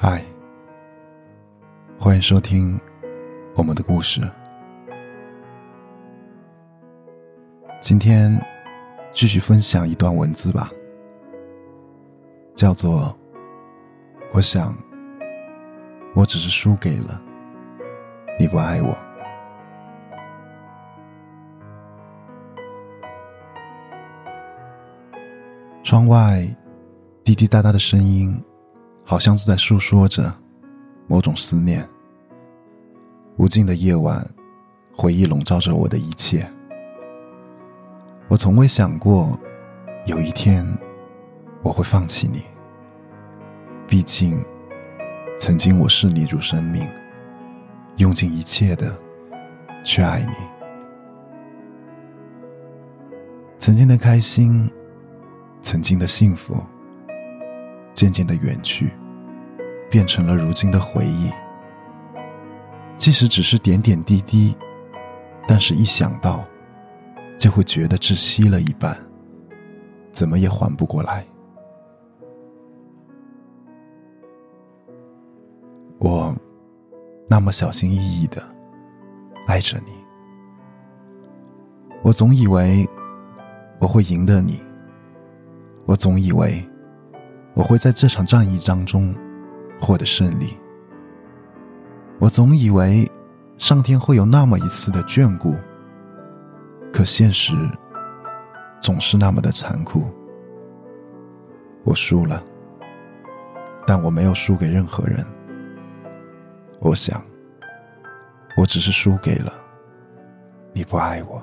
嗨，欢迎收听我们的故事。今天继续分享一段文字吧，叫做“我想，我只是输给了你不爱我”。窗外滴滴答答的声音。好像是在诉说着某种思念。无尽的夜晚，回忆笼罩着我的一切。我从未想过有一天我会放弃你。毕竟，曾经我视你如生命，用尽一切的去爱你。曾经的开心，曾经的幸福。渐渐的远去，变成了如今的回忆。即使只是点点滴滴，但是一想到，就会觉得窒息了一般，怎么也缓不过来。我那么小心翼翼的爱着你，我总以为我会赢得你，我总以为。我会在这场战役当中获得胜利。我总以为上天会有那么一次的眷顾，可现实总是那么的残酷。我输了，但我没有输给任何人。我想，我只是输给了你不爱我。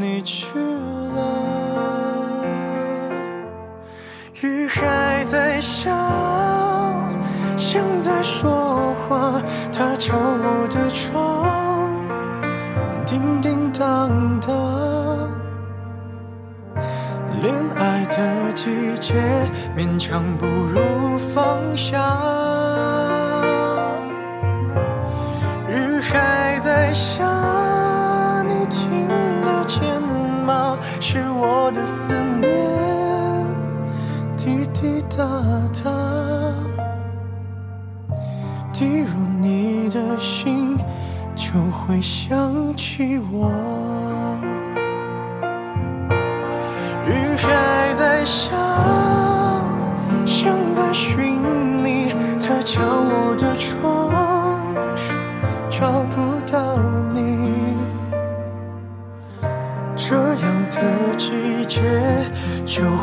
你去了。雨还在下，像在说话。它敲我的窗，叮叮当当。恋爱的季节，勉强不如放下。是我的思念，滴滴答答，滴入你的心，就会想起我。雨还在下，像在寻你，它敲我的窗，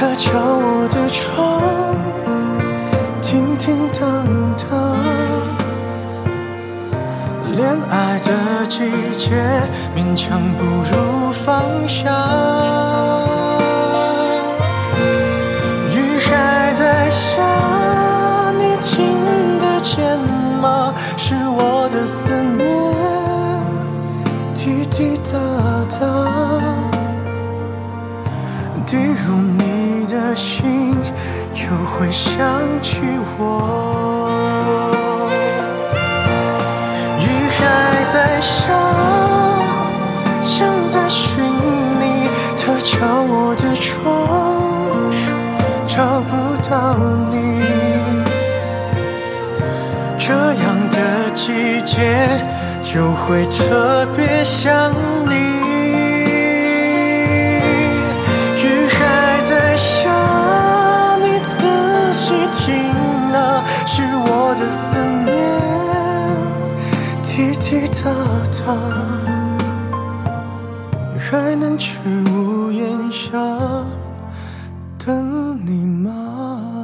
他，敲我的窗，叮叮当当。恋爱的季节，勉强不如放下。雨还在下，你听得见吗？是我的思念，滴滴答答，滴入你的心，就会想起我。雨还在下，像在寻你，它敲我的窗，找不到你。这样的季节，就会特别想你。是听啊，是我的思念。滴滴答答，还能去屋檐下等你吗？